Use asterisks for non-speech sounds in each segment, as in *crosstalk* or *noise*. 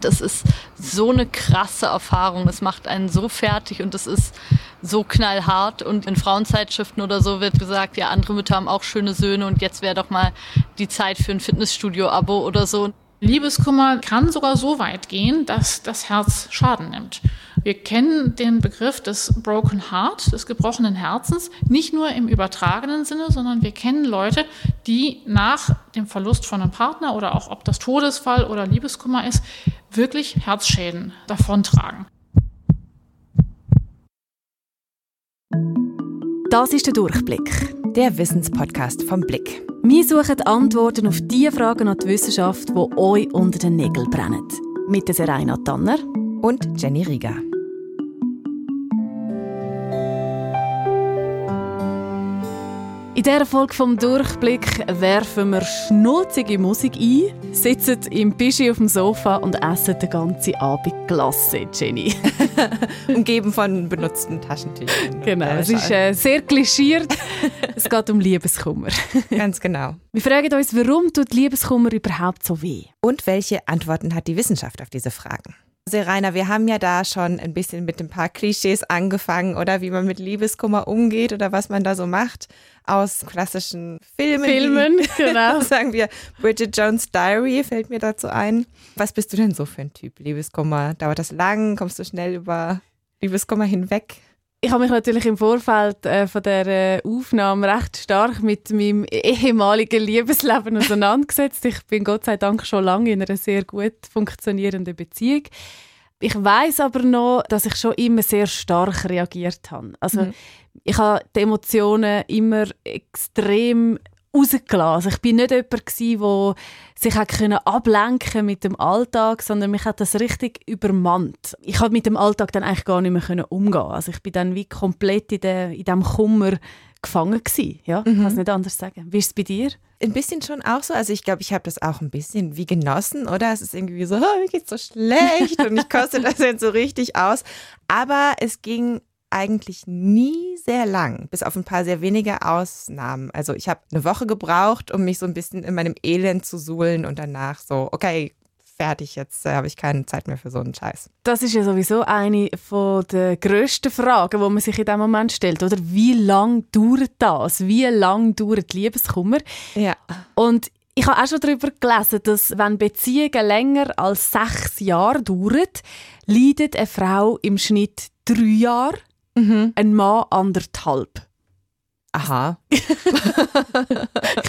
Das ist so eine krasse Erfahrung. Es macht einen so fertig und es ist so knallhart. Und in Frauenzeitschriften oder so wird gesagt, ja, andere Mütter haben auch schöne Söhne und jetzt wäre doch mal die Zeit für ein Fitnessstudio-Abo oder so. Liebeskummer kann sogar so weit gehen, dass das Herz Schaden nimmt. Wir kennen den Begriff des Broken Heart, des gebrochenen Herzens, nicht nur im übertragenen Sinne, sondern wir kennen Leute, die nach dem Verlust von einem Partner oder auch ob das Todesfall oder Liebeskummer ist, wirklich Herzschäden davontragen. Das ist der Durchblick, der Wissenspodcast vom Blick. Wir suchen Antworten auf die Fragen an die Wissenschaft, die euch unter den Nägeln brennen. Mit Serena Tanner und Jenny Rieger. In dieser Folge vom Durchblick werfen wir schnulzige Musik ein, sitzen im Pischi auf dem Sofa und essen den ganzen Abend Glasse, Jenny. *laughs* Umgeben von benutzten Taschentüchern. Genau, es ist äh, sehr klischiert. es geht um Liebeskummer. *laughs* Ganz genau. Wir fragen uns, warum tut Liebeskummer überhaupt so weh? Und welche Antworten hat die Wissenschaft auf diese Fragen? Rainer, wir haben ja da schon ein bisschen mit ein paar Klischees angefangen, oder wie man mit Liebeskummer umgeht oder was man da so macht aus klassischen Filmen. Filmen, *laughs* genau. sagen wir, Bridget Jones Diary fällt mir dazu ein. Was bist du denn so für ein Typ? Liebeskummer, dauert das lang? Kommst du schnell über Liebeskummer hinweg? Ich habe mich natürlich im Vorfeld äh, von der äh, Aufnahme recht stark mit meinem ehemaligen Liebesleben auseinandergesetzt. Ich bin Gott sei Dank schon lange in einer sehr gut funktionierenden Beziehung. Ich weiß aber noch, dass ich schon immer sehr stark reagiert habe. Also mhm. ich habe die Emotionen immer extrem rausgelassen. Also ich bin nicht jemand der sich ablenken mit dem Alltag, sondern mich hat das richtig übermannt. Ich konnte mit dem Alltag dann eigentlich gar nicht mehr umgehen. Also ich bin dann wie komplett in, de, in dem Kummer gefangen gewesen. Ja, mhm. kann es nicht anders sagen. Wie ist es bei dir? Ein bisschen schon auch so. Also ich glaube, ich habe das auch ein bisschen wie genossen, oder? Es ist irgendwie so, oh, mir geht's so schlecht und ich koste das jetzt so richtig aus. Aber es ging eigentlich nie sehr lang, bis auf ein paar sehr wenige Ausnahmen. Also ich habe eine Woche gebraucht, um mich so ein bisschen in meinem Elend zu suhlen und danach so, okay, fertig, jetzt äh, habe ich keine Zeit mehr für so einen Scheiß. Das ist ja sowieso eine von der grössten Fragen, die man sich in diesem Moment stellt, oder? Wie lange dauert das? Wie lange dauert Liebeskummer? Ja. Und ich habe auch schon darüber gelesen, dass wenn Beziehungen länger als sechs Jahre dauern, leidet eine Frau im Schnitt drei Jahre Mhm. Ein Mann anderthalb. Aha. *laughs* ich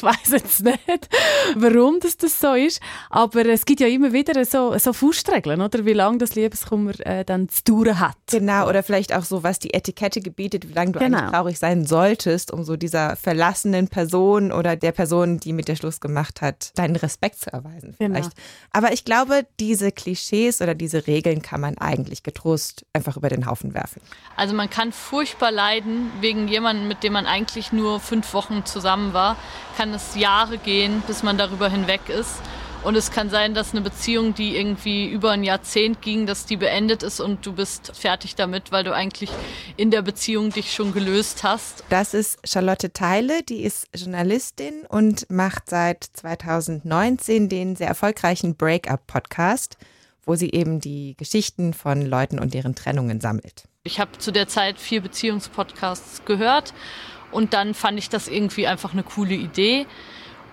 weiß jetzt nicht, warum das, das so ist, aber es gibt ja immer wieder so, so Faustregeln, oder? Wie lange das Liebeskummer äh, dann zu dauern hat. Genau, oder vielleicht auch so, was die Etikette gebietet, wie lange du genau. eigentlich traurig sein solltest, um so dieser verlassenen Person oder der Person, die mit dir Schluss gemacht hat, deinen Respekt zu erweisen genau. vielleicht. Genau. Aber ich glaube, diese Klischees oder diese Regeln kann man eigentlich getrost einfach über den Haufen werfen. Also man kann furchtbar leiden wegen jemandem, mit dem man eigentlich eigentlich nur fünf Wochen zusammen war, kann es Jahre gehen, bis man darüber hinweg ist. Und es kann sein, dass eine Beziehung, die irgendwie über ein Jahrzehnt ging, dass die beendet ist und du bist fertig damit, weil du eigentlich in der Beziehung dich schon gelöst hast. Das ist Charlotte Teile, die ist Journalistin und macht seit 2019 den sehr erfolgreichen Breakup-Podcast, wo sie eben die Geschichten von Leuten und deren Trennungen sammelt. Ich habe zu der Zeit vier Beziehungspodcasts gehört und dann fand ich das irgendwie einfach eine coole Idee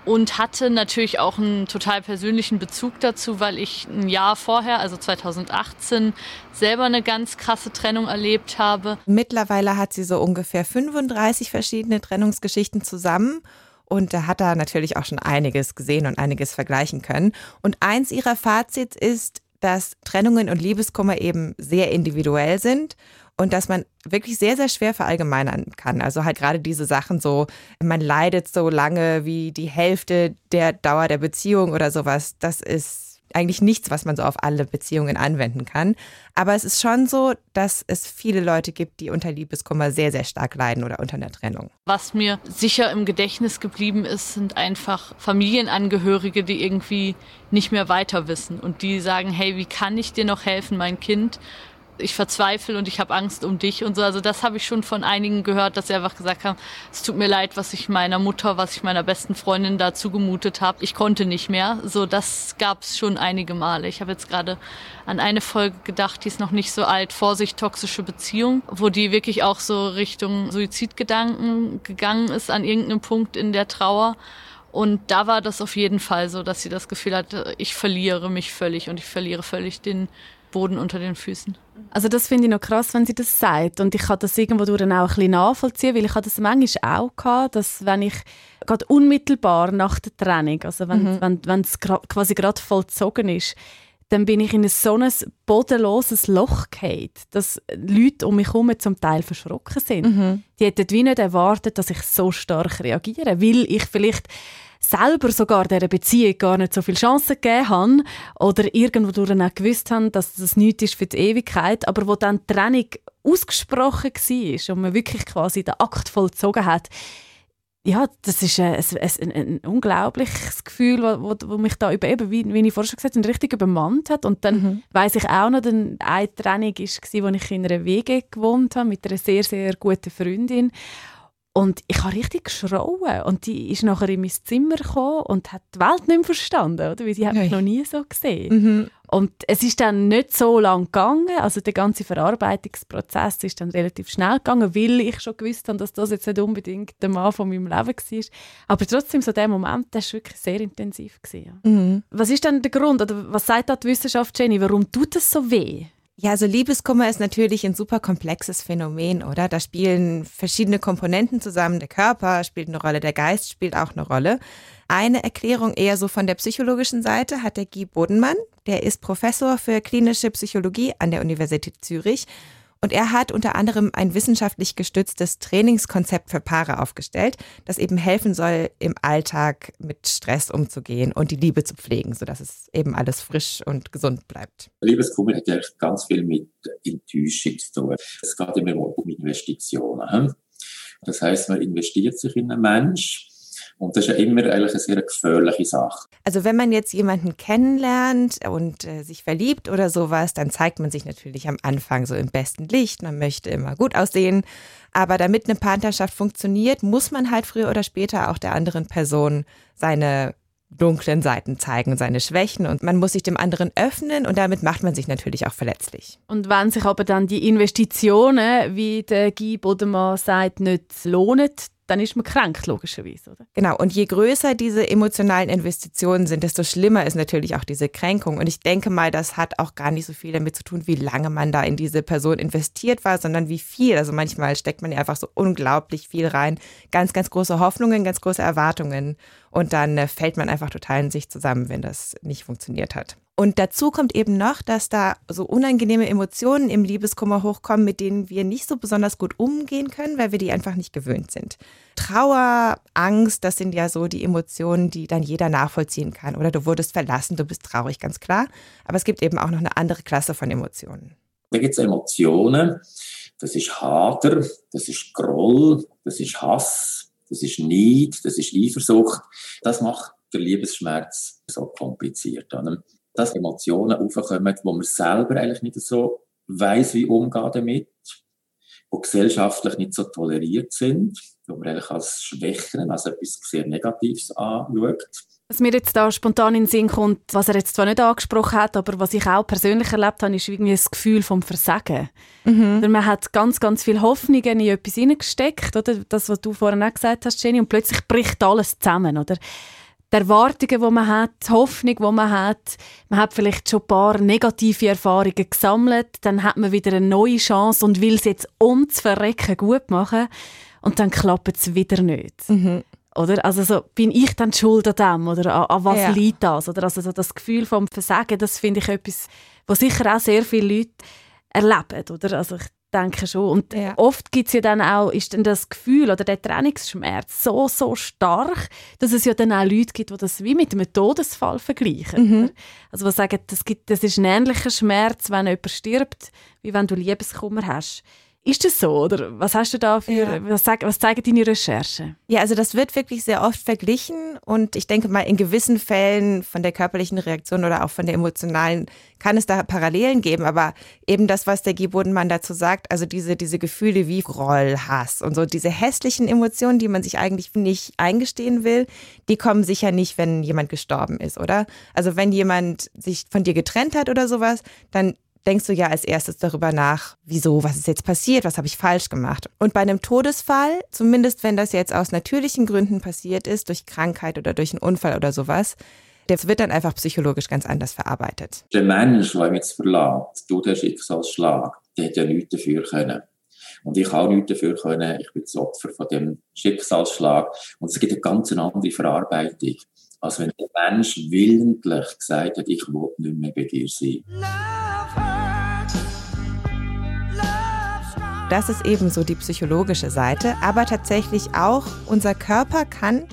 und hatte natürlich auch einen total persönlichen Bezug dazu, weil ich ein Jahr vorher, also 2018, selber eine ganz krasse Trennung erlebt habe. Mittlerweile hat sie so ungefähr 35 verschiedene Trennungsgeschichten zusammen. Und da hat er natürlich auch schon einiges gesehen und einiges vergleichen können. Und eins ihrer Fazits ist, dass Trennungen und Liebeskummer eben sehr individuell sind und dass man wirklich sehr, sehr schwer verallgemeinern kann. Also halt gerade diese Sachen so, man leidet so lange wie die Hälfte der Dauer der Beziehung oder sowas, das ist eigentlich nichts, was man so auf alle Beziehungen anwenden kann. Aber es ist schon so, dass es viele Leute gibt, die unter Liebeskummer sehr, sehr stark leiden oder unter einer Trennung. Was mir sicher im Gedächtnis geblieben ist, sind einfach Familienangehörige, die irgendwie nicht mehr weiter wissen und die sagen, hey, wie kann ich dir noch helfen, mein Kind? Ich verzweifle und ich habe Angst um dich und so. Also das habe ich schon von einigen gehört, dass sie einfach gesagt haben, es tut mir leid, was ich meiner Mutter, was ich meiner besten Freundin da zugemutet habe. Ich konnte nicht mehr. So, das gab es schon einige Male. Ich habe jetzt gerade an eine Folge gedacht, die ist noch nicht so alt, Vorsicht, toxische Beziehung, wo die wirklich auch so Richtung Suizidgedanken gegangen ist an irgendeinem Punkt in der Trauer. Und da war das auf jeden Fall so, dass sie das Gefühl hatte, ich verliere mich völlig und ich verliere völlig den Boden unter den Füßen. Also das finde ich noch krass, wenn sie das sagt. Und ich kann das irgendwo auch ein bisschen nachvollziehen, weil ich habe das manchmal auch gehabt, dass wenn ich gerade unmittelbar nach der Trennung, also wenn mhm. wenn wenn es quasi gerade vollzogen ist, dann bin ich in ein so ein bodenloses Loch gefallen, dass Leute um mich herum zum Teil verschrocken sind. Mhm. Die hätten wie nicht erwartet, dass ich so stark reagiere, weil ich vielleicht selber sogar dieser Beziehung gar nicht so viele Chancen gegeben habe oder irgendwo durch auch gewusst habe, dass das nichts ist für die Ewigkeit, aber wo dann die Trennung ausgesprochen war und man wirklich quasi den Akt vollzogen hat, ja, das ist ein, ein, ein, unglaubliches Gefühl, wo, wo, mich da über, eben, wie, wie ich vorher schon gesagt habe, richtig übermannt hat. Und dann mhm. weiß ich auch noch, dass eine Trennung war, wo ich in einer Wege gewohnt habe mit einer sehr, sehr guten Freundin. Und ich habe richtig geschrauen. Und die ist nachher in mein Zimmer gekommen und hat die Welt nicht mehr verstanden, oder? weil sie hat mich noch nie so gesehen. Mhm. Und es ist dann nicht so lang gegangen, also der ganze Verarbeitungsprozess ist dann relativ schnell gegangen, weil ich schon gewusst habe, dass das jetzt nicht unbedingt der Mann von meinem Leben war. Aber trotzdem, so der Moment, der war wirklich sehr intensiv. Gewesen, ja. mhm. Was ist denn der Grund, oder was sagt da die Wissenschaft, Jenny, warum tut das so weh? Ja, also Liebeskummer ist natürlich ein super komplexes Phänomen, oder? Da spielen verschiedene Komponenten zusammen. Der Körper spielt eine Rolle, der Geist spielt auch eine Rolle. Eine Erklärung eher so von der psychologischen Seite hat der Guy Bodenmann. Der ist Professor für klinische Psychologie an der Universität Zürich und er hat unter anderem ein wissenschaftlich gestütztes Trainingskonzept für Paare aufgestellt, das eben helfen soll, im Alltag mit Stress umzugehen und die Liebe zu pflegen, sodass es eben alles frisch und gesund bleibt. Liebeskummer hat ja ganz viel mit Enttäuschung zu tun. Es geht immer um Investitionen. Das heißt, man investiert sich in einen Menschen und das ist ja immer eigentlich eine sehr gefährliche Sache. Also wenn man jetzt jemanden kennenlernt und äh, sich verliebt oder sowas, dann zeigt man sich natürlich am Anfang so im besten Licht. Man möchte immer gut aussehen. Aber damit eine Partnerschaft funktioniert, muss man halt früher oder später auch der anderen Person seine dunklen Seiten zeigen, seine Schwächen und man muss sich dem anderen öffnen und damit macht man sich natürlich auch verletzlich. Und wenn sich aber dann die Investitionen, wie der Guy Bodemann sagt, nicht lohnen, dann ist man krank, logischerweise. Oder? Genau, und je größer diese emotionalen Investitionen sind, desto schlimmer ist natürlich auch diese Kränkung. Und ich denke mal, das hat auch gar nicht so viel damit zu tun, wie lange man da in diese Person investiert war, sondern wie viel. Also manchmal steckt man ja einfach so unglaublich viel rein. Ganz, ganz große Hoffnungen, ganz große Erwartungen. Und dann äh, fällt man einfach total in sich zusammen, wenn das nicht funktioniert hat. Und dazu kommt eben noch, dass da so unangenehme Emotionen im Liebeskummer hochkommen, mit denen wir nicht so besonders gut umgehen können, weil wir die einfach nicht gewöhnt sind. Trauer, Angst, das sind ja so die Emotionen, die dann jeder nachvollziehen kann. Oder du wurdest verlassen, du bist traurig, ganz klar. Aber es gibt eben auch noch eine andere Klasse von Emotionen. Da gibt es Emotionen, das ist Hader, das ist Groll, das ist Hass, das ist Neid, das ist Eifersucht. Das macht der Liebesschmerz so kompliziert dass Emotionen aufkommen, wo man selber eigentlich nicht so weiß, wie umgehen damit, die gesellschaftlich nicht so toleriert sind, wo man eigentlich als Schwächen, als etwas sehr Negatives anschaut. Was mir jetzt da spontan in den Sinn kommt, was er jetzt zwar nicht angesprochen hat, aber was ich auch persönlich erlebt habe, ist irgendwie das Gefühl vom Versagen. Mhm. Man hat ganz, ganz viel Hoffnung in etwas hineingesteckt, oder? Das, was du vorhin auch gesagt hast, Jenny, und plötzlich bricht alles zusammen, oder? Die Erwartungen, die man hat, die Hoffnung, die man hat. Man hat vielleicht schon ein paar negative Erfahrungen gesammelt, dann hat man wieder eine neue Chance und will es jetzt ums Verrecken gut machen und dann klappt es wieder nicht. Mhm. Oder? Also so, bin ich dann schuld an dem oder an, an was ja. liegt das? Oder? Also so das Gefühl vom Versagen, das finde ich etwas, was sicher auch sehr viele Leute erleben. Oder? Also ich denke schon. Und ja. oft gibt es ja dann auch, ist dann das Gefühl oder der Trennungsschmerz so, so stark, dass es ja dann auch Leute gibt, die das wie mit einem Todesfall vergleichen. Mhm. Also die sagen, das, gibt, das ist ein ähnlicher Schmerz, wenn jemand stirbt, wie wenn du Liebeskummer hast. Ist das so? Oder was hast du da für, ja. was, was zeigen deine Recherchen? Ja, also das wird wirklich sehr oft verglichen und ich denke mal, in gewissen Fällen von der körperlichen Reaktion oder auch von der emotionalen kann es da Parallelen geben, aber eben das, was der Guy Bodenmann dazu sagt, also diese, diese Gefühle wie Groll, Hass und so, diese hässlichen Emotionen, die man sich eigentlich nicht eingestehen will, die kommen sicher nicht, wenn jemand gestorben ist, oder? Also wenn jemand sich von dir getrennt hat oder sowas, dann denkst du ja als erstes darüber nach, wieso, was ist jetzt passiert, was habe ich falsch gemacht. Und bei einem Todesfall, zumindest wenn das jetzt aus natürlichen Gründen passiert ist, durch Krankheit oder durch einen Unfall oder sowas, der wird dann einfach psychologisch ganz anders verarbeitet. Der Mensch, der ihn jetzt verlässt, durch den Schicksalsschlag, der hätte ja nichts dafür können. Und ich auch nichts dafür können. Ich bin das Opfer von dem Schicksalsschlag. Und es gibt eine ganz andere Verarbeitung, als wenn der Mensch willentlich gesagt hat, ich will nicht mehr bei dir sein. Das ist ebenso die psychologische Seite, aber tatsächlich auch unser Körper kann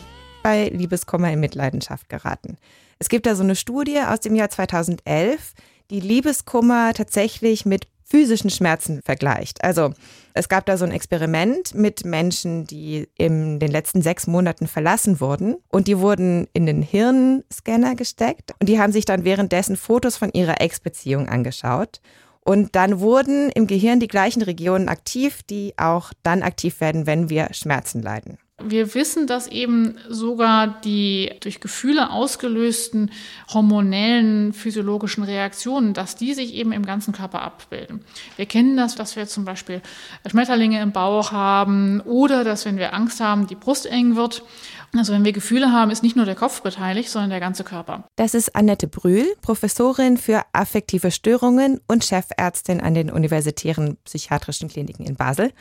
bei Liebeskummer in Mitleidenschaft geraten. Es gibt da so eine Studie aus dem Jahr 2011, die Liebeskummer tatsächlich mit physischen Schmerzen vergleicht. Also es gab da so ein Experiment mit Menschen, die in den letzten sechs Monaten verlassen wurden und die wurden in den Hirnscanner gesteckt und die haben sich dann währenddessen Fotos von ihrer Ex-Beziehung angeschaut und dann wurden im Gehirn die gleichen Regionen aktiv, die auch dann aktiv werden, wenn wir Schmerzen leiden. Wir wissen, dass eben sogar die durch Gefühle ausgelösten hormonellen physiologischen Reaktionen, dass die sich eben im ganzen Körper abbilden. Wir kennen das, dass wir zum Beispiel Schmetterlinge im Bauch haben oder dass, wenn wir Angst haben, die Brust eng wird. Also wenn wir Gefühle haben, ist nicht nur der Kopf beteiligt, sondern der ganze Körper. Das ist Annette Brühl, Professorin für affektive Störungen und Chefärztin an den Universitären Psychiatrischen Kliniken in Basel.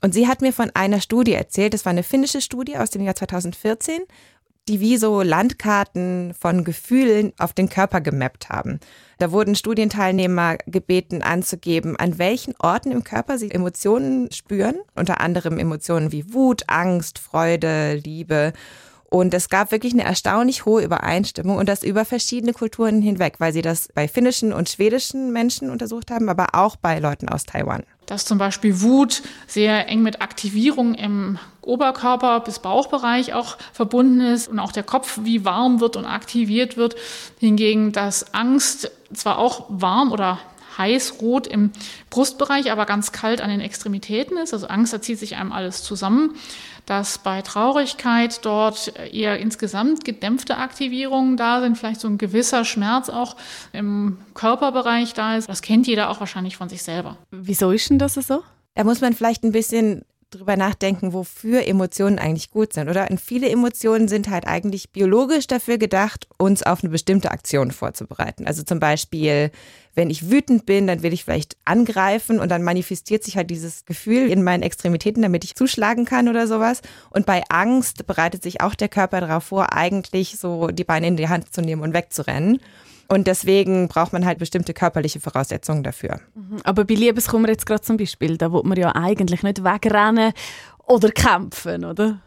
Und sie hat mir von einer Studie erzählt, das war eine finnische Studie aus dem Jahr 2014, die wie so Landkarten von Gefühlen auf den Körper gemappt haben. Da wurden Studienteilnehmer gebeten anzugeben, an welchen Orten im Körper sie Emotionen spüren, unter anderem Emotionen wie Wut, Angst, Freude, Liebe. Und es gab wirklich eine erstaunlich hohe Übereinstimmung und das über verschiedene Kulturen hinweg, weil sie das bei finnischen und schwedischen Menschen untersucht haben, aber auch bei Leuten aus Taiwan. Dass zum Beispiel Wut sehr eng mit Aktivierung im Oberkörper bis Bauchbereich auch verbunden ist und auch der Kopf wie warm wird und aktiviert wird. Hingegen, dass Angst zwar auch warm oder heiß rot im Brustbereich, aber ganz kalt an den Extremitäten ist. Also Angst, da zieht sich einem alles zusammen dass bei Traurigkeit dort eher insgesamt gedämpfte Aktivierungen da sind, vielleicht so ein gewisser Schmerz auch im Körperbereich da ist. Das kennt jeder auch wahrscheinlich von sich selber. Wieso ist denn das so? Da muss man vielleicht ein bisschen drüber nachdenken, wofür Emotionen eigentlich gut sind, oder? Und viele Emotionen sind halt eigentlich biologisch dafür gedacht, uns auf eine bestimmte Aktion vorzubereiten. Also zum Beispiel, wenn ich wütend bin, dann will ich vielleicht angreifen und dann manifestiert sich halt dieses Gefühl in meinen Extremitäten, damit ich zuschlagen kann oder sowas. Und bei Angst bereitet sich auch der Körper darauf vor, eigentlich so die Beine in die Hand zu nehmen und wegzurennen. Und deswegen braucht man halt bestimmte körperliche Voraussetzungen dafür. Mhm. Aber bei Liebeskummer jetzt gerade zum Beispiel, da wird man ja eigentlich nicht wegrennen oder kämpfen, oder?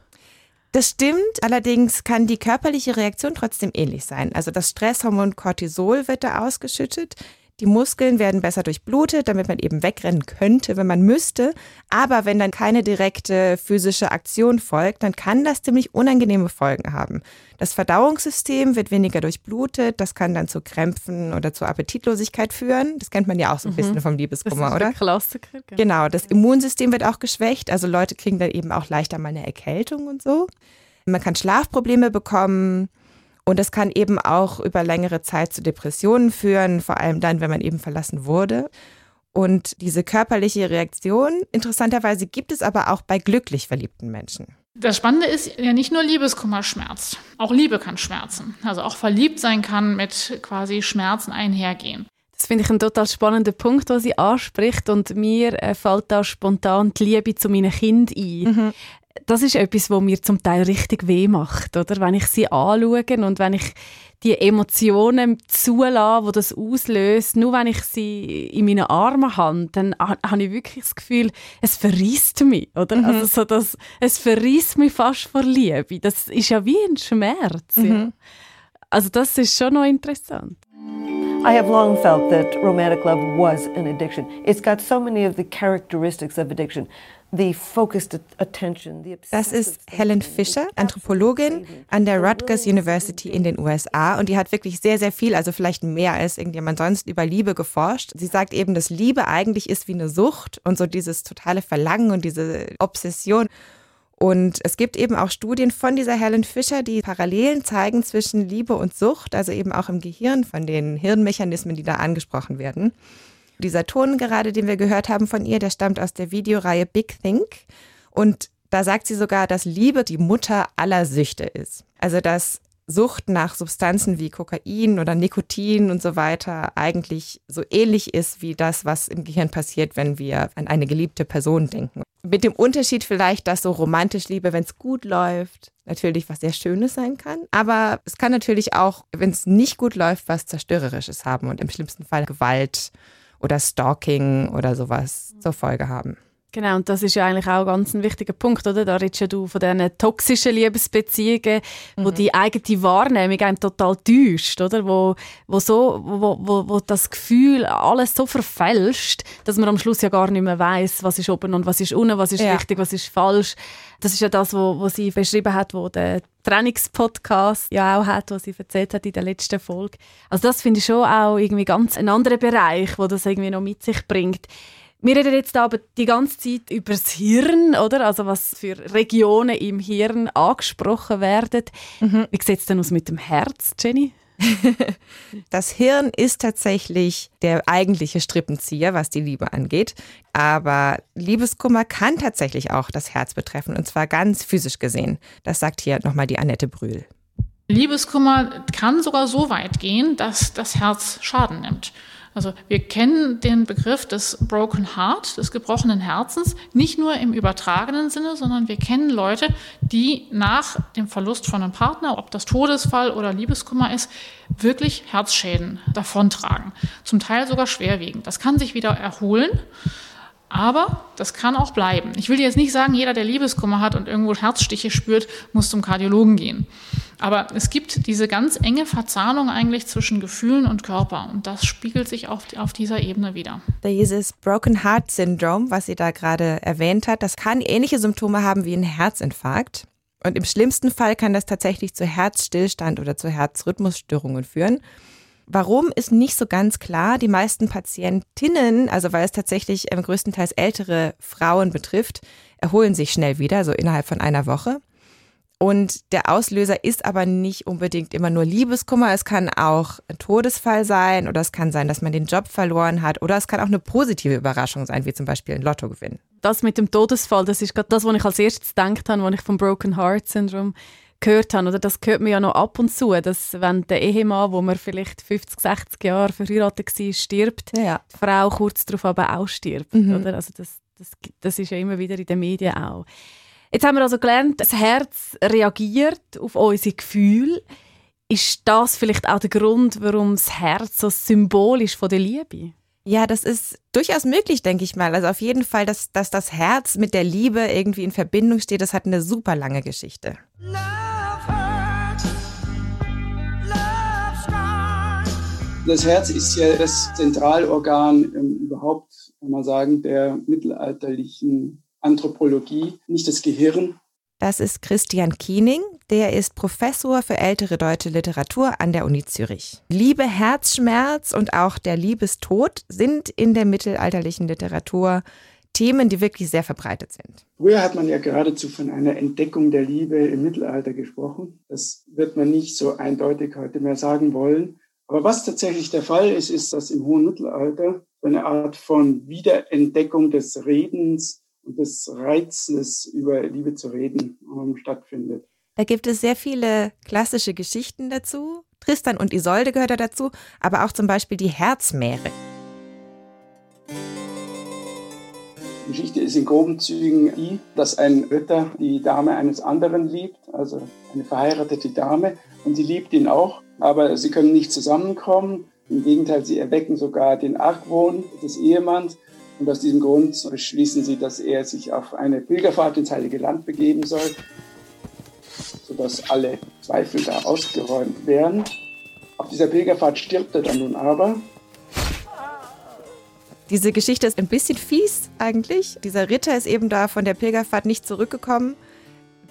Das stimmt, allerdings kann die körperliche Reaktion trotzdem ähnlich sein. Also das Stresshormon Cortisol wird da ausgeschüttet. Die Muskeln werden besser durchblutet, damit man eben wegrennen könnte, wenn man müsste. Aber wenn dann keine direkte physische Aktion folgt, dann kann das ziemlich unangenehme Folgen haben. Das Verdauungssystem wird weniger durchblutet, das kann dann zu Krämpfen oder zu Appetitlosigkeit führen. Das kennt man ja auch so ein mhm. bisschen vom Liebeskummer, oder? Genau, das Immunsystem wird auch geschwächt, also Leute kriegen dann eben auch leichter mal eine Erkältung und so. Man kann Schlafprobleme bekommen. Und es kann eben auch über längere Zeit zu Depressionen führen, vor allem dann, wenn man eben verlassen wurde. Und diese körperliche Reaktion, interessanterweise, gibt es aber auch bei glücklich verliebten Menschen. Das Spannende ist ja nicht nur Liebeskummer schmerzt. Auch Liebe kann schmerzen. Also auch verliebt sein kann mit quasi Schmerzen einhergehen. Das finde ich einen total spannenden Punkt, den sie anspricht. Und mir äh, fällt da spontan die Liebe zu meinen Kindern ein. Mhm das ist etwas, was mir zum Teil richtig weh macht, oder? Wenn ich sie anschaue und wenn ich die Emotionen zulasse, die das auslöst, nur wenn ich sie in meinen Armen habe, dann habe ich wirklich das Gefühl, es verrisst mich, oder? Mhm. Also so das, es verrisst mich fast vor Liebe. Das ist ja wie ein Schmerz. Mhm. Ja. Also das ist schon noch interessant. I have long felt that romantic love was an addiction. It's got so many of the characteristics of addiction. Das ist Helen Fisher, Anthropologin an der Rutgers University in den USA und die hat wirklich sehr, sehr viel, also vielleicht mehr als irgendjemand sonst über Liebe geforscht. Sie sagt eben, dass Liebe eigentlich ist wie eine Sucht und so dieses totale Verlangen und diese Obsession. Und es gibt eben auch Studien von dieser Helen Fisher, die Parallelen zeigen zwischen Liebe und Sucht, also eben auch im Gehirn von den Hirnmechanismen, die da angesprochen werden. Dieser Ton gerade, den wir gehört haben von ihr, der stammt aus der Videoreihe Big Think. Und da sagt sie sogar, dass Liebe die Mutter aller Süchte ist. Also dass Sucht nach Substanzen wie Kokain oder Nikotin und so weiter eigentlich so ähnlich ist wie das, was im Gehirn passiert, wenn wir an eine geliebte Person denken. Mit dem Unterschied vielleicht, dass so romantisch Liebe, wenn es gut läuft, natürlich was sehr Schönes sein kann. Aber es kann natürlich auch, wenn es nicht gut läuft, was Zerstörerisches haben und im schlimmsten Fall Gewalt oder Stalking oder sowas zur Folge haben. Genau, und das ist ja eigentlich auch ganz ein wichtiger Punkt, oder? Da redest ja du von diesen toxischen Liebesbeziehungen, mhm. wo die eigene Wahrnehmung einem total täuscht, oder? Wo, wo, so, wo, wo, wo das Gefühl alles so verfälscht, dass man am Schluss ja gar nicht mehr weiß, was ist oben und was ist unten, was ist ja. richtig, was ist falsch. Das ist ja das, was wo sie beschrieben hat, wo der Trainingspodcast ja auch hat, was sie erzählt hat in der letzten Folge. Also das finde ich schon auch irgendwie ganz ein anderer Bereich, wo das irgendwie noch mit sich bringt. Wir reden jetzt aber die ganze Zeit über das Hirn, oder? Also was für Regionen im Hirn angesprochen werden. Mhm. Wie sieht es denn aus mit dem Herz, Jenny? *laughs* das Hirn ist tatsächlich der eigentliche Strippenzieher, was die Liebe angeht. Aber Liebeskummer kann tatsächlich auch das Herz betreffen und zwar ganz physisch gesehen. Das sagt hier nochmal die Annette Brühl. Liebeskummer kann sogar so weit gehen, dass das Herz Schaden nimmt. Also wir kennen den Begriff des Broken Heart, des gebrochenen Herzens, nicht nur im übertragenen Sinne, sondern wir kennen Leute, die nach dem Verlust von einem Partner, ob das Todesfall oder Liebeskummer ist, wirklich Herzschäden davontragen. Zum Teil sogar schwerwiegend. Das kann sich wieder erholen. Aber das kann auch bleiben. Ich will jetzt nicht sagen, jeder, der Liebeskummer hat und irgendwo Herzstiche spürt, muss zum Kardiologen gehen. Aber es gibt diese ganz enge Verzahnung eigentlich zwischen Gefühlen und Körper. Und das spiegelt sich auf, auf dieser Ebene wieder. Dieses Broken Heart Syndrome, was sie da gerade erwähnt hat, das kann ähnliche Symptome haben wie ein Herzinfarkt. Und im schlimmsten Fall kann das tatsächlich zu Herzstillstand oder zu Herzrhythmusstörungen führen. Warum ist nicht so ganz klar. Die meisten Patientinnen, also weil es tatsächlich ähm, größtenteils ältere Frauen betrifft, erholen sich schnell wieder, so innerhalb von einer Woche. Und der Auslöser ist aber nicht unbedingt immer nur Liebeskummer. Es kann auch ein Todesfall sein oder es kann sein, dass man den Job verloren hat oder es kann auch eine positive Überraschung sein, wie zum Beispiel ein Lottogewinn. Das mit dem Todesfall, das ist gerade das, was ich als erstes gedacht habe, als ich vom Broken Heart Syndrome gehört habe. Oder das hört man ja noch ab und zu, dass wenn der Ehemann, wo man vielleicht 50, 60 Jahre verheiratet war, stirbt, ja. die Frau kurz darauf aber auch stirbt. Mhm. Oder? Also das, das, das ist ja immer wieder in den Medien auch. Jetzt haben wir also gelernt, das Herz reagiert auf unsere Gefühle. Ist das vielleicht auch der Grund, warum das Herz so symbolisch von der Liebe? Ja, das ist durchaus möglich, denke ich mal. Also auf jeden Fall, dass, dass das Herz mit der Liebe irgendwie in Verbindung steht, das hat eine super lange Geschichte. Das Herz ist ja das Zentralorgan ähm, überhaupt, kann man sagen, der mittelalterlichen Anthropologie, nicht das Gehirn. Das ist Christian Kiening, der ist Professor für ältere deutsche Literatur an der Uni Zürich. Liebe, Herzschmerz und auch der Liebestod sind in der mittelalterlichen Literatur Themen, die wirklich sehr verbreitet sind. Früher hat man ja geradezu von einer Entdeckung der Liebe im Mittelalter gesprochen. Das wird man nicht so eindeutig heute mehr sagen wollen. Aber was tatsächlich der Fall ist, ist, dass im hohen Mittelalter eine Art von Wiederentdeckung des Redens und des Reizes über Liebe zu reden um, stattfindet. Da gibt es sehr viele klassische Geschichten dazu. Tristan und Isolde gehört da dazu, aber auch zum Beispiel die Herzmeere. Die Geschichte ist in groben Zügen die, dass ein Ritter die Dame eines anderen liebt, also eine verheiratete Dame, und sie liebt ihn auch, aber sie können nicht zusammenkommen. Im Gegenteil, sie erwecken sogar den Argwohn des Ehemanns und aus diesem Grund beschließen sie, dass er sich auf eine Pilgerfahrt ins Heilige Land begeben soll, sodass alle Zweifel da ausgeräumt werden. Auf dieser Pilgerfahrt stirbt er dann nun aber. Diese Geschichte ist ein bisschen fies eigentlich. Dieser Ritter ist eben da von der Pilgerfahrt nicht zurückgekommen.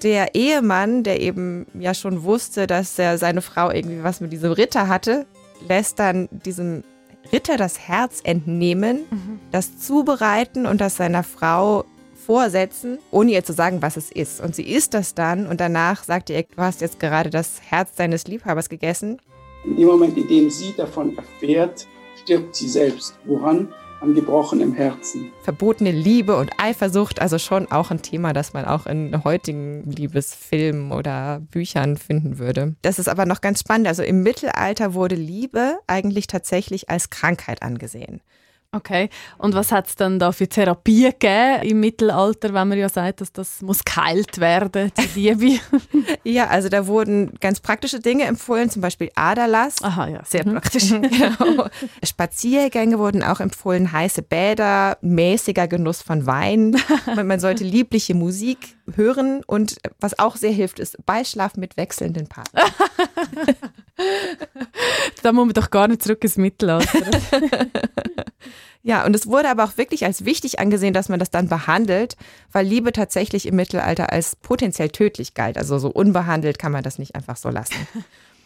Der Ehemann, der eben ja schon wusste, dass er seine Frau irgendwie was mit diesem Ritter hatte, lässt dann diesem Ritter das Herz entnehmen, mhm. das zubereiten und das seiner Frau vorsetzen, ohne ihr zu sagen, was es ist. Und sie isst das dann und danach sagt ihr, du hast jetzt gerade das Herz deines Liebhabers gegessen. In dem Moment, in dem sie davon erfährt, stirbt sie selbst. Woran? An gebrochenem Herzen. Verbotene Liebe und Eifersucht, also schon auch ein Thema, das man auch in heutigen Liebesfilmen oder Büchern finden würde. Das ist aber noch ganz spannend. Also im Mittelalter wurde Liebe eigentlich tatsächlich als Krankheit angesehen. Okay. Und was hat es dann da für Therapie gegeben im Mittelalter, wenn man ja sagt, dass das muss geheilt werden, die Liebe? *laughs* ja, also da wurden ganz praktische Dinge empfohlen, zum Beispiel Aderlass. Aha, ja, sehr mhm. praktisch. *laughs* genau. Spaziergänge wurden auch empfohlen, heiße Bäder, mäßiger Genuss von Wein. *laughs* Man sollte liebliche Musik hören und was auch sehr hilft, ist Beischlaf mit wechselnden Partnern. *laughs* da muss man doch gar nicht zurück ins Mittelalter. *laughs* Ja, und es wurde aber auch wirklich als wichtig angesehen, dass man das dann behandelt, weil Liebe tatsächlich im Mittelalter als potenziell tödlich galt. Also so unbehandelt kann man das nicht einfach so lassen.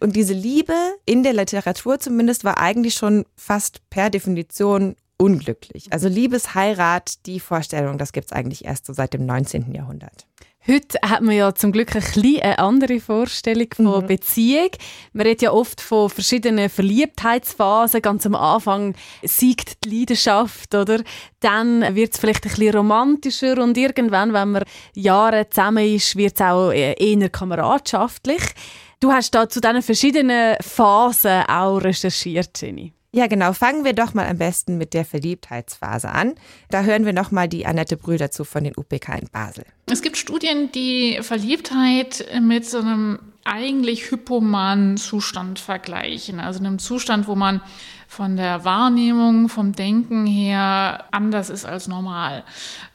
Und diese Liebe in der Literatur zumindest war eigentlich schon fast per Definition unglücklich. Also Liebesheirat, die Vorstellung, das gibt es eigentlich erst so seit dem 19. Jahrhundert. Heute hat man ja zum Glück ein bisschen eine andere Vorstellung von mhm. Beziehung. Man redet ja oft von verschiedenen Verliebtheitsphasen. Ganz am Anfang siegt die Leidenschaft, oder? Dann wird es vielleicht ein bisschen romantischer und irgendwann, wenn man Jahre zusammen ist, wird es auch eher kameradschaftlich. Du hast da zu diesen verschiedenen Phasen auch recherchiert, Jenny. Ja, genau. Fangen wir doch mal am besten mit der Verliebtheitsphase an. Da hören wir noch mal die Annette Brühl dazu von den UPK in Basel. Es gibt Studien, die Verliebtheit mit so einem eigentlich hypomanen Zustand vergleichen. Also einem Zustand, wo man von der Wahrnehmung, vom Denken her anders ist als normal.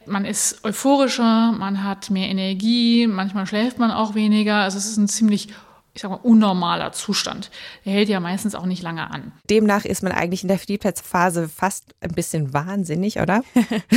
Man ist euphorischer, man hat mehr Energie, manchmal schläft man auch weniger. Also es ist ein ziemlich ich sag mal, unnormaler Zustand. Der hält ja meistens auch nicht lange an. Demnach ist man eigentlich in der Verliebtheitsphase fast ein bisschen wahnsinnig, oder?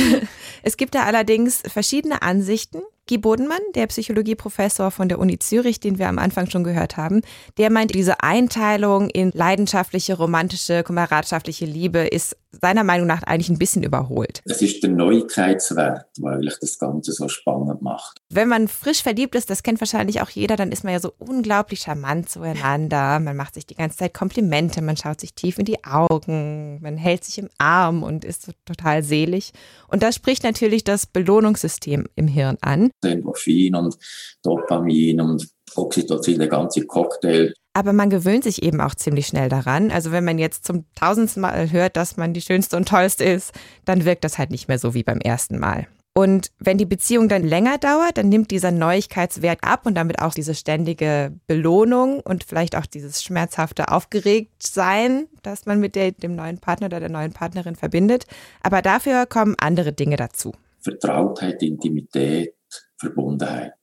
*laughs* es gibt da allerdings verschiedene Ansichten. Guy Bodenmann, der Psychologieprofessor von der Uni Zürich, den wir am Anfang schon gehört haben, der meint, diese Einteilung in leidenschaftliche, romantische, kameradschaftliche Liebe ist seiner Meinung nach eigentlich ein bisschen überholt. Es ist der Neuigkeitswert, weil ich das Ganze so spannend macht. Wenn man frisch verliebt ist, das kennt wahrscheinlich auch jeder, dann ist man ja so unglaublich charmant zueinander. Man macht sich die ganze Zeit Komplimente, man schaut sich tief in die Augen, man hält sich im Arm und ist so total selig. Und das spricht natürlich das Belohnungssystem im Hirn an. Endorphin und Dopamin und Oxytocin, der ganze Cocktail. Aber man gewöhnt sich eben auch ziemlich schnell daran. Also wenn man jetzt zum tausendsten Mal hört, dass man die schönste und tollste ist, dann wirkt das halt nicht mehr so wie beim ersten Mal. Und wenn die Beziehung dann länger dauert, dann nimmt dieser Neuigkeitswert ab und damit auch diese ständige Belohnung und vielleicht auch dieses schmerzhafte Aufgeregtsein, das man mit der, dem neuen Partner oder der neuen Partnerin verbindet. Aber dafür kommen andere Dinge dazu. Vertrautheit, Intimität, Verbundenheit.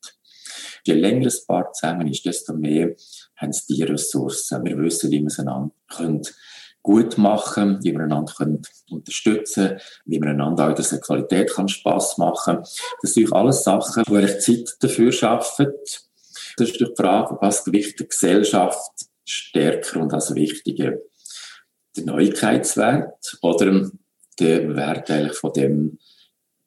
Je länger ein Paar zusammen ist, desto mehr haben sie die Ressourcen. Wir wissen, wie wir es einander gut machen, wie wir einander können unterstützen, wie wir einander auch dass eine Qualität kann Spaß machen. Das sind alles Sachen, wo ich Zeit dafür schaffe. Das ist die Frage, was gewichtet die Gesellschaft stärker und als wichtiger? Der Neuigkeitswert oder der Wert eigentlich von dem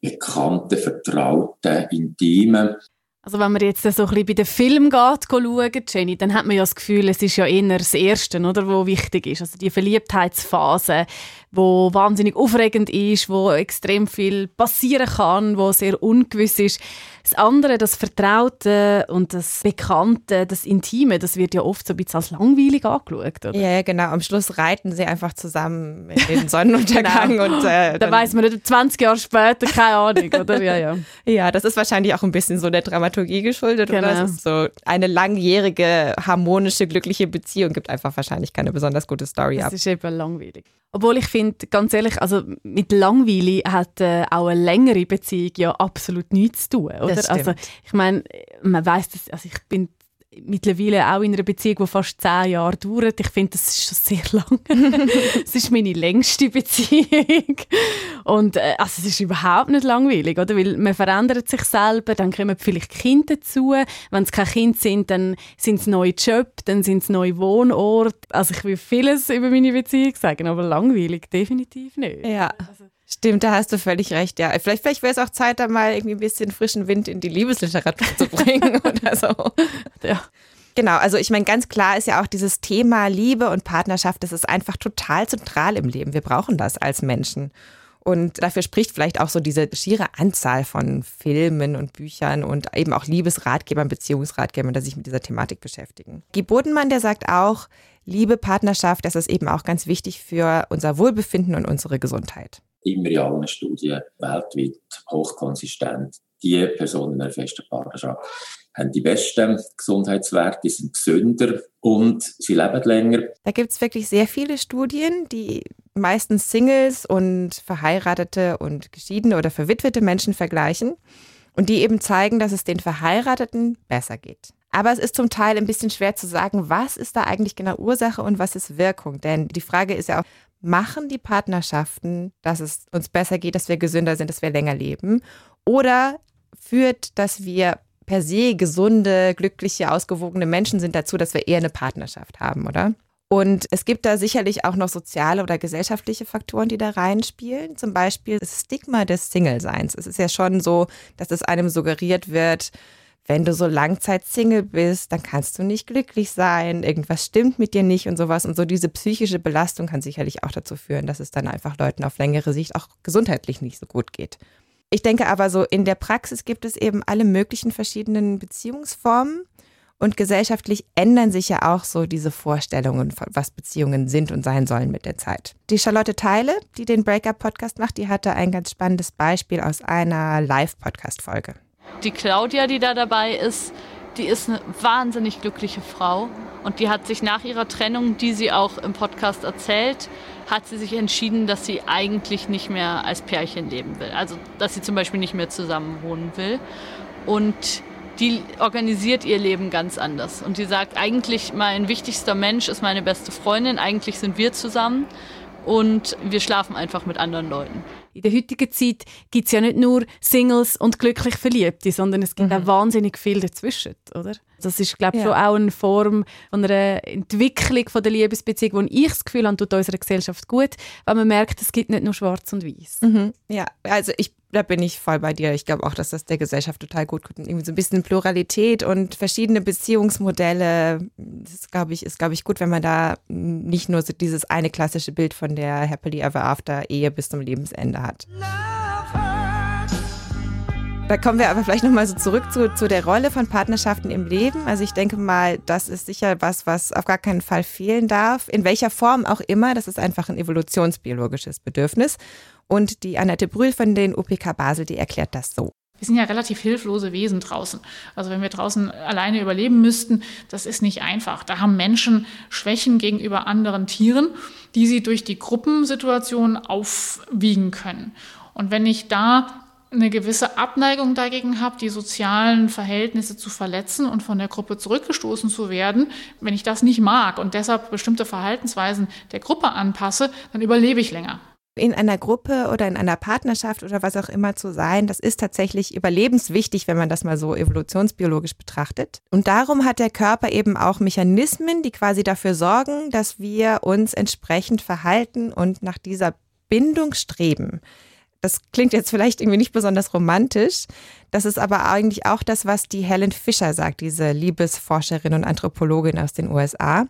bekannten, vertrauten, intimen. Also wenn man jetzt so ein bisschen bei den Film geht, schauen, Jenny, dann hat man ja das Gefühl, es ist ja eher das Erste, oder, wo wichtig ist. Also die Verliebtheitsphase, wo wahnsinnig aufregend ist, wo extrem viel passieren kann, wo sehr ungewiss ist. Das andere, das Vertraute und das Bekannte, das Intime, das wird ja oft so ein bisschen als langweilig angeschaut. Oder? Ja, genau. Am Schluss reiten sie einfach zusammen in den Sonnenuntergang. *laughs* genau. und, äh, da weiß man nicht, 20 Jahre später, keine Ahnung, oder? Ja, ja. *laughs* ja, das ist wahrscheinlich auch ein bisschen so der Dramaturgie geschuldet. Genau. Oder? Es ist so eine langjährige, harmonische, glückliche Beziehung gibt einfach wahrscheinlich keine besonders gute Story das ab. Das ist eben langweilig. Obwohl ich finde, ganz ehrlich, also mit Langweile hat äh, auch eine längere Beziehung ja absolut nichts zu tun, oder? Also ich meine, man weiß das, also ich bin mittlerweile auch in einer Beziehung, die fast zehn Jahre dauert. Ich finde, das ist schon sehr lang. *laughs* Es ist meine längste Beziehung. Und äh, also es ist überhaupt nicht langweilig, oder? Weil man verändert sich selber, dann kommen vielleicht Kinder dazu. Wenn es keine Kinder sind, dann sind es neue Jobs, dann sind es neue Wohnorte. Also ich will vieles über meine Beziehung sagen, aber langweilig definitiv nicht. Ja. Also, Stimmt, da hast du völlig recht. Ja, vielleicht, vielleicht wäre es auch Zeit, da mal irgendwie ein bisschen frischen Wind in die Liebesliteratur zu bringen *laughs* oder so. Ja. Genau, also ich meine, ganz klar ist ja auch dieses Thema Liebe und Partnerschaft, das ist einfach total zentral im Leben. Wir brauchen das als Menschen. Und dafür spricht vielleicht auch so diese schiere Anzahl von Filmen und Büchern und eben auch Liebesratgebern, Beziehungsratgebern, die sich mit dieser Thematik beschäftigen. Guy Bodenmann, der sagt auch, Liebe, Partnerschaft, das ist eben auch ganz wichtig für unser Wohlbefinden und unsere Gesundheit immer in allen Studien weltweit hochkonsistent. Die Personen in einer festen Partnerschaft haben die besten Gesundheitswerte, sind gesünder und sie leben länger. Da gibt es wirklich sehr viele Studien, die meistens Singles und Verheiratete und geschiedene oder verwitwete Menschen vergleichen und die eben zeigen, dass es den Verheirateten besser geht. Aber es ist zum Teil ein bisschen schwer zu sagen, was ist da eigentlich genau Ursache und was ist Wirkung. Denn die Frage ist ja auch, machen die Partnerschaften, dass es uns besser geht, dass wir gesünder sind, dass wir länger leben? Oder führt, dass wir per se gesunde, glückliche, ausgewogene Menschen sind dazu, dass wir eher eine Partnerschaft haben, oder? Und es gibt da sicherlich auch noch soziale oder gesellschaftliche Faktoren, die da reinspielen. Zum Beispiel das Stigma des Single-Seins. Es ist ja schon so, dass es einem suggeriert wird, wenn du so Langzeit Single bist, dann kannst du nicht glücklich sein, irgendwas stimmt mit dir nicht und sowas. Und so diese psychische Belastung kann sicherlich auch dazu führen, dass es dann einfach Leuten auf längere Sicht auch gesundheitlich nicht so gut geht. Ich denke aber so, in der Praxis gibt es eben alle möglichen verschiedenen Beziehungsformen. Und gesellschaftlich ändern sich ja auch so diese Vorstellungen, was Beziehungen sind und sein sollen mit der Zeit. Die Charlotte Teile, die den Breakup-Podcast macht, die hatte ein ganz spannendes Beispiel aus einer Live-Podcast-Folge. Die Claudia, die da dabei ist, die ist eine wahnsinnig glückliche Frau und die hat sich nach ihrer Trennung, die sie auch im Podcast erzählt, hat sie sich entschieden, dass sie eigentlich nicht mehr als Pärchen leben will. Also, dass sie zum Beispiel nicht mehr zusammen wohnen will. Und die organisiert ihr Leben ganz anders. Und die sagt, eigentlich mein wichtigster Mensch ist meine beste Freundin, eigentlich sind wir zusammen und wir schlafen einfach mit anderen Leuten in der heutigen Zeit gibt es ja nicht nur Singles und glücklich Verliebte, sondern es gibt mhm. auch wahnsinnig viel dazwischen, oder? Das ist, glaube ich, ja. schon auch eine Form von einer Entwicklung von der Liebesbeziehung, wo ich das Gefühl habe, tut unserer Gesellschaft gut, weil man merkt, es gibt nicht nur Schwarz und Weiß. Mhm. Ja, also ich da bin ich voll bei dir. Ich glaube auch, dass das der Gesellschaft total gut tut. Irgendwie so ein bisschen Pluralität und verschiedene Beziehungsmodelle. Das glaube ich, ist, glaube ich, gut, wenn man da nicht nur so dieses eine klassische Bild von der Happily Ever After Ehe bis zum Lebensende hat. Da kommen wir aber vielleicht nochmal so zurück zu, zu der Rolle von Partnerschaften im Leben. Also ich denke mal, das ist sicher was, was auf gar keinen Fall fehlen darf. In welcher Form auch immer. Das ist einfach ein evolutionsbiologisches Bedürfnis. Und die Annette Brühl von den UPK Basel, die erklärt das so. Wir sind ja relativ hilflose Wesen draußen. Also wenn wir draußen alleine überleben müssten, das ist nicht einfach. Da haben Menschen Schwächen gegenüber anderen Tieren, die sie durch die Gruppensituation aufwiegen können. Und wenn ich da eine gewisse Abneigung dagegen habe, die sozialen Verhältnisse zu verletzen und von der Gruppe zurückgestoßen zu werden, wenn ich das nicht mag und deshalb bestimmte Verhaltensweisen der Gruppe anpasse, dann überlebe ich länger in einer Gruppe oder in einer Partnerschaft oder was auch immer zu sein, das ist tatsächlich überlebenswichtig, wenn man das mal so evolutionsbiologisch betrachtet. Und darum hat der Körper eben auch Mechanismen, die quasi dafür sorgen, dass wir uns entsprechend verhalten und nach dieser Bindung streben. Das klingt jetzt vielleicht irgendwie nicht besonders romantisch. Das ist aber eigentlich auch das, was die Helen Fischer sagt, diese Liebesforscherin und Anthropologin aus den USA.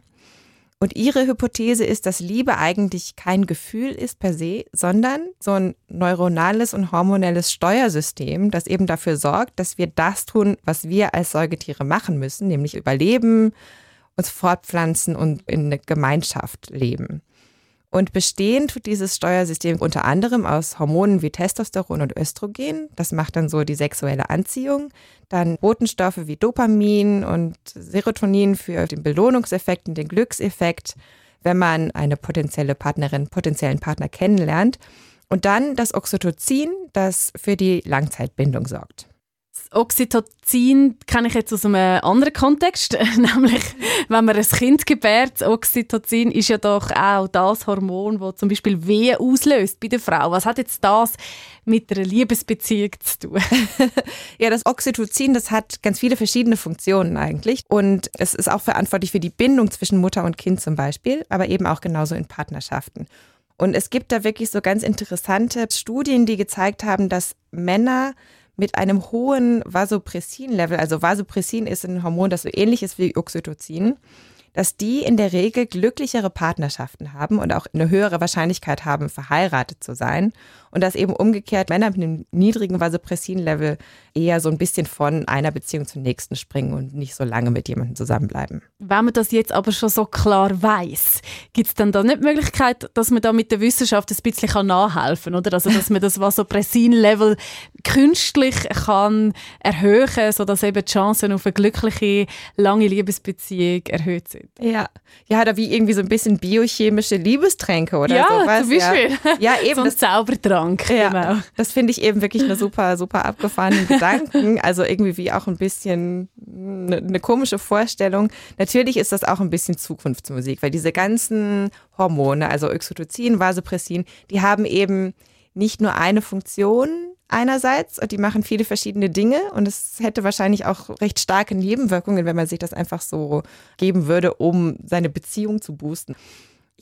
Und ihre Hypothese ist, dass Liebe eigentlich kein Gefühl ist per se, sondern so ein neuronales und hormonelles Steuersystem, das eben dafür sorgt, dass wir das tun, was wir als Säugetiere machen müssen, nämlich überleben, uns fortpflanzen und in eine Gemeinschaft leben. Und bestehen tut dieses Steuersystem unter anderem aus Hormonen wie Testosteron und Östrogen. Das macht dann so die sexuelle Anziehung. Dann Botenstoffe wie Dopamin und Serotonin für den Belohnungseffekt und den Glückseffekt, wenn man eine potenzielle Partnerin, potenziellen Partner kennenlernt. Und dann das Oxytocin, das für die Langzeitbindung sorgt. Oxytocin kenne ich jetzt aus einem anderen Kontext, *laughs* nämlich wenn man ein Kind gebärt. Oxytocin ist ja doch auch das Hormon, das zum Beispiel Wehen auslöst bei der Frau. Was hat jetzt das mit einer Liebesbeziehung zu tun? *laughs* ja, das Oxytocin, das hat ganz viele verschiedene Funktionen eigentlich und es ist auch verantwortlich für die Bindung zwischen Mutter und Kind zum Beispiel, aber eben auch genauso in Partnerschaften. Und es gibt da wirklich so ganz interessante Studien, die gezeigt haben, dass Männer mit einem hohen Vasopressin-Level, also Vasopressin ist ein Hormon, das so ähnlich ist wie Oxytocin, dass die in der Regel glücklichere Partnerschaften haben und auch eine höhere Wahrscheinlichkeit haben, verheiratet zu sein. Und dass eben umgekehrt Männer mit einem niedrigen Vasopressin-Level eher so ein bisschen von einer Beziehung zur nächsten springen und nicht so lange mit jemandem zusammenbleiben. Wenn man das jetzt aber schon so klar weiß, gibt es dann da nicht die Möglichkeit, dass man da mit der Wissenschaft ein bisschen nachhelfen kann, oder? Also, dass man das Vasopressin-Level künstlich kann erhöhen, sodass eben die Chancen auf eine glückliche, lange Liebesbeziehung erhöht sind. Ja, ja, da wie irgendwie so ein bisschen biochemische Liebestränke oder ja, sowas. Zum Beispiel. Ja, ja eben. *laughs* so ein Zaubertrank. Ja, genau. Das finde ich eben wirklich eine super, super abgefahrene *laughs* Gedanken. Also irgendwie wie auch ein bisschen eine, eine komische Vorstellung. Natürlich ist das auch ein bisschen Zukunftsmusik, weil diese ganzen Hormone, also Oxytocin, Vasopressin, die haben eben nicht nur eine Funktion einerseits und die machen viele verschiedene Dinge und es hätte wahrscheinlich auch recht starke Nebenwirkungen, wenn man sich das einfach so geben würde, um seine Beziehung zu boosten.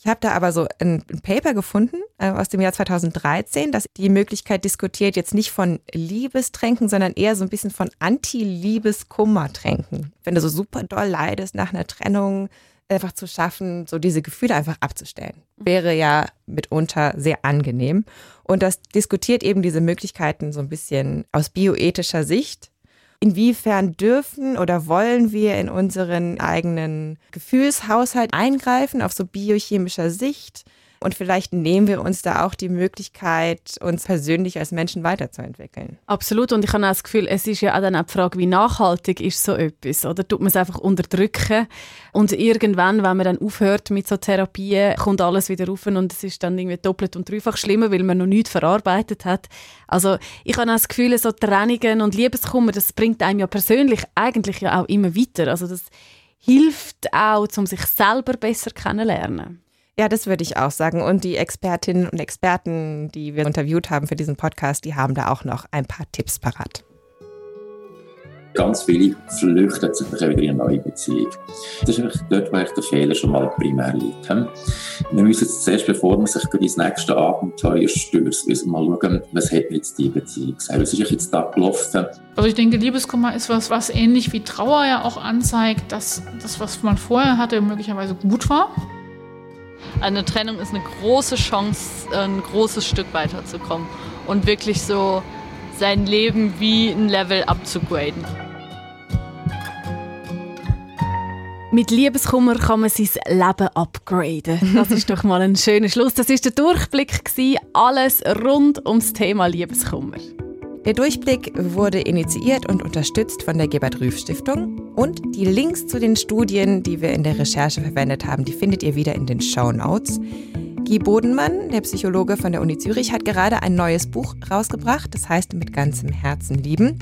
Ich habe da aber so ein, ein Paper gefunden äh, aus dem Jahr 2013, das die Möglichkeit diskutiert, jetzt nicht von Liebestränken, sondern eher so ein bisschen von Anti-Liebeskummertränken. Wenn du so super doll leidest nach einer Trennung, einfach zu schaffen, so diese Gefühle einfach abzustellen. Wäre ja mitunter sehr angenehm. Und das diskutiert eben diese Möglichkeiten so ein bisschen aus bioethischer Sicht. Inwiefern dürfen oder wollen wir in unseren eigenen Gefühlshaushalt eingreifen auf so biochemischer Sicht? Und vielleicht nehmen wir uns da auch die Möglichkeit, uns persönlich als Menschen weiterzuentwickeln. Absolut. Und ich habe auch das Gefühl, es ist ja auch dann auch die Frage, wie nachhaltig ist so etwas? Oder tut man es einfach unterdrücken? Und irgendwann, wenn man dann aufhört mit so Therapien, kommt alles wieder rauf und es ist dann irgendwie doppelt und dreifach schlimmer, weil man noch nichts verarbeitet hat. Also ich habe auch das Gefühl, so Trennungen und Liebeskummer, das bringt einem ja persönlich eigentlich ja auch immer weiter. Also das hilft auch, um sich selber besser kennenzulernen. Ja, das würde ich auch sagen. Und die Expertinnen und Experten, die wir interviewt haben für diesen Podcast, die haben da auch noch ein paar Tipps parat. Ganz viele flüchten sich wieder in eine neue Beziehung. Das ist dort, wo der Fehler schon mal primär liegt. Wir müssen jetzt zuerst, bevor man sich ins nächste Abenteuer stürzt, mal schauen, was hat jetzt die Beziehung gesagt? Was ist jetzt da gelaufen? Also ich denke, Liebeskummer ist was, was ähnlich wie Trauer ja auch anzeigt, dass das, was man vorher hatte, möglicherweise gut war eine Trennung ist eine große Chance, ein großes Stück weiterzukommen und wirklich so sein Leben wie ein Level abzugraden. Mit Liebeskummer kann man sein Leben upgraden. *laughs* Das ist doch mal ein schöner Schluss. Das ist der Durchblick. Alles rund ums Thema Liebeskummer. Der Durchblick wurde initiiert und unterstützt von der Gebert Rüff Stiftung und die Links zu den Studien, die wir in der Recherche verwendet haben, die findet ihr wieder in den Show Notes. Guy Bodenmann, der Psychologe von der Uni Zürich, hat gerade ein neues Buch rausgebracht, das heißt Mit ganzem Herzen lieben.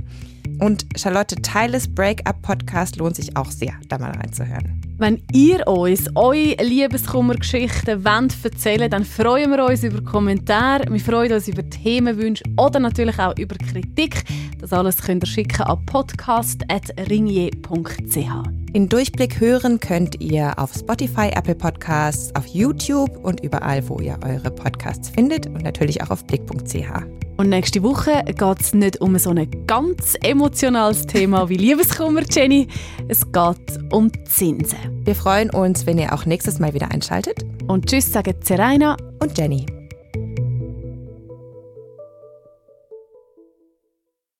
Und Charlotte Teiles Break-up-Podcast lohnt sich auch sehr, da mal reinzuhören. Wenn ihr uns eure Liebeskummergeschichten wollt erzählen dann freuen wir uns über Kommentare, wir freuen uns über Themenwünsche oder natürlich auch über Kritik. Das alles könnt ihr schicken an podcast.ringier.ch. Den Durchblick hören könnt ihr auf Spotify, Apple Podcasts, auf YouTube und überall, wo ihr eure Podcasts findet und natürlich auch auf blick.ch. Und nächste Woche geht es nicht um so ein ganz emotionales Thema wie Liebeskummer, Jenny. Es geht um Zinsen. Wir freuen uns, wenn ihr auch nächstes Mal wieder einschaltet. Und tschüss sagen Zeraina und Jenny.